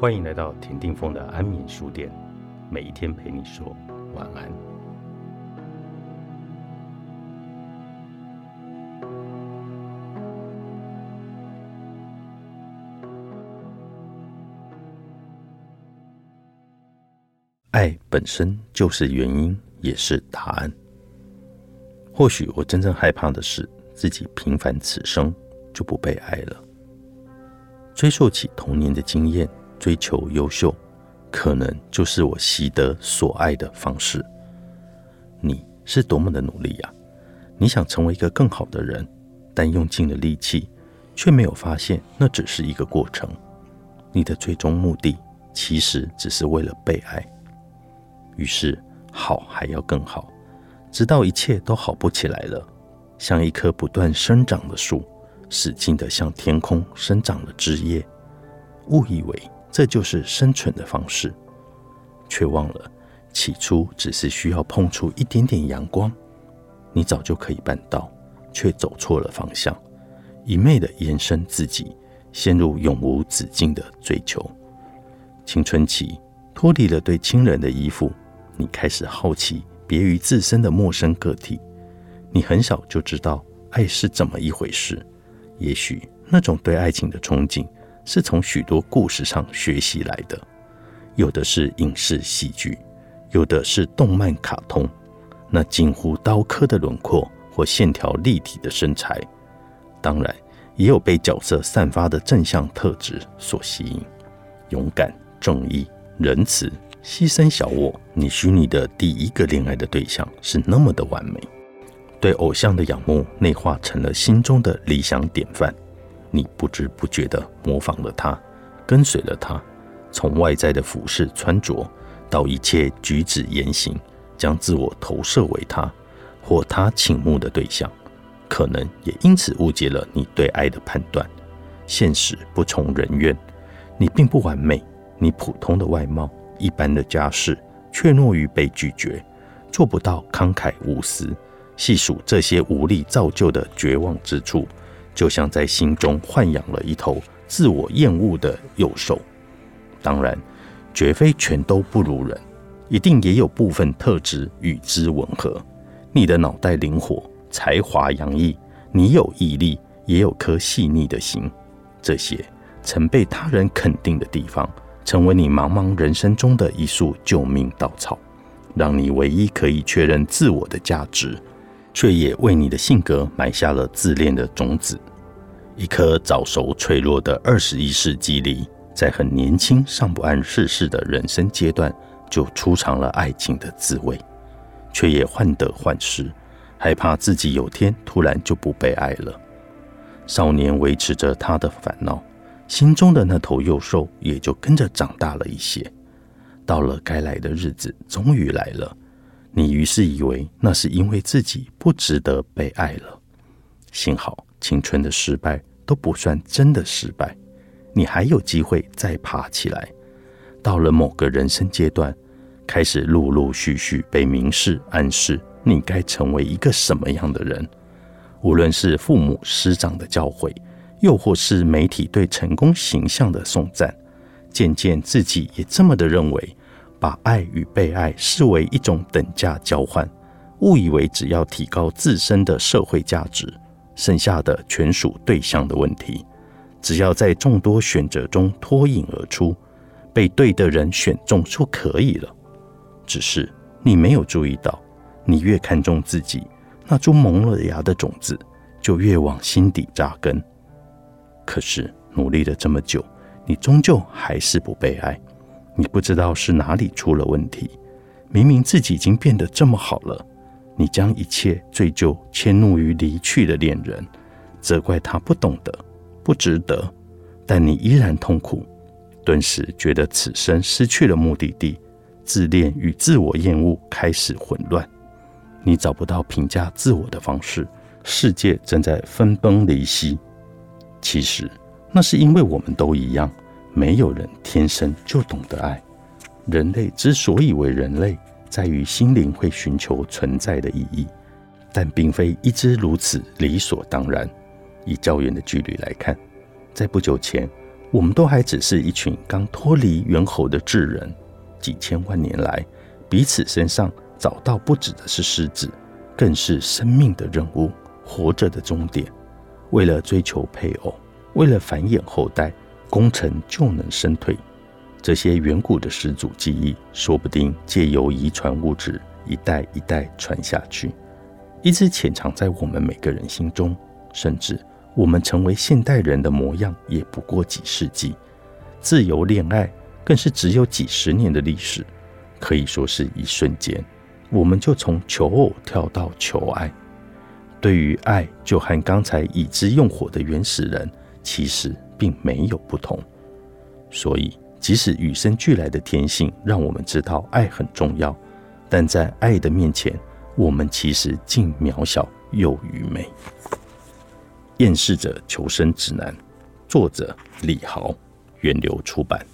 欢迎来到田定峰的安眠书店，每一天陪你说晚安。爱本身就是原因，也是答案。或许我真正害怕的是，自己平凡此生就不被爱了。追溯起童年的经验，追求优秀，可能就是我习得所爱的方式。你是多么的努力呀！你想成为一个更好的人，但用尽了力气，却没有发现那只是一个过程。你的最终目的，其实只是为了被爱。于是，好还要更好，直到一切都好不起来了，像一棵不断生长的树，使劲的向天空生长了枝叶，误以为这就是生存的方式，却忘了起初只是需要碰触一点点阳光，你早就可以办到，却走错了方向，一昧的延伸自己，陷入永无止境的追求。青春期脱离了对亲人的依附。你开始好奇别于自身的陌生个体，你很小就知道爱是怎么一回事。也许那种对爱情的憧憬是从许多故事上学习来的，有的是影视戏剧，有的是动漫卡通，那近乎刀刻的轮廓或线条立体的身材，当然也有被角色散发的正向特质所吸引：勇敢、正义、仁慈。牺牲小我，你虚拟的第一个恋爱的对象是那么的完美，对偶像的仰慕内化成了心中的理想典范。你不知不觉地模仿了他，跟随了他，从外在的服饰穿着到一切举止言行，将自我投射为他或他倾慕的对象，可能也因此误解了你对爱的判断。现实不从人愿，你并不完美，你普通的外貌。一般的家世，却懦于被拒绝，做不到慷慨无私。细数这些无力造就的绝望之处，就像在心中豢养了一头自我厌恶的幼兽。当然，绝非全都不如人，一定也有部分特质与之吻合。你的脑袋灵活，才华洋溢，你有毅力，也有颗细腻的心。这些曾被他人肯定的地方。成为你茫茫人生中的一束救命稻草，让你唯一可以确认自我的价值，却也为你的性格埋下了自恋的种子。一颗早熟脆弱的二十一世纪里，在很年轻尚不谙世事的人生阶段，就初尝了爱情的滋味，却也患得患失，害怕自己有天突然就不被爱了。少年维持着他的烦恼。心中的那头幼兽也就跟着长大了一些。到了该来的日子，终于来了。你于是以为那是因为自己不值得被爱了。幸好青春的失败都不算真的失败，你还有机会再爬起来。到了某个人生阶段，开始陆陆续续被明示暗示你该成为一个什么样的人，无论是父母师长的教诲。又或是媒体对成功形象的颂赞，渐渐自己也这么的认为，把爱与被爱视为一种等价交换，误以为只要提高自身的社会价值，剩下的全属对象的问题。只要在众多选择中脱颖而出，被对的人选中就可以了。只是你没有注意到，你越看重自己，那株萌了芽的种子就越往心底扎根。可是努力了这么久，你终究还是不被爱。你不知道是哪里出了问题。明明自己已经变得这么好了，你将一切罪疚迁怒于离去的恋人，责怪他不懂得、不值得。但你依然痛苦，顿时觉得此生失去了目的地，自恋与自我厌恶开始混乱。你找不到评价自我的方式，世界正在分崩离析。其实，那是因为我们都一样，没有人天生就懂得爱。人类之所以为人类，在于心灵会寻求存在的意义，但并非一直如此理所当然。以较远的距离来看，在不久前，我们都还只是一群刚脱离猿猴的智人。几千万年来，彼此身上找到不止的是狮子，更是生命的任务，活着的终点。为了追求配偶，为了繁衍后代，功成就能身退。这些远古的始祖记忆，说不定借由遗传物质，一代一代传下去，一直潜藏在我们每个人心中。甚至我们成为现代人的模样，也不过几世纪。自由恋爱。更是只有几十年的历史，可以说是一瞬间，我们就从求偶跳到求爱。对于爱，就和刚才已知用火的原始人其实并没有不同。所以，即使与生俱来的天性让我们知道爱很重要，但在爱的面前，我们其实既渺小又愚昧。《厌世者求生指南》，作者李豪，源流出版。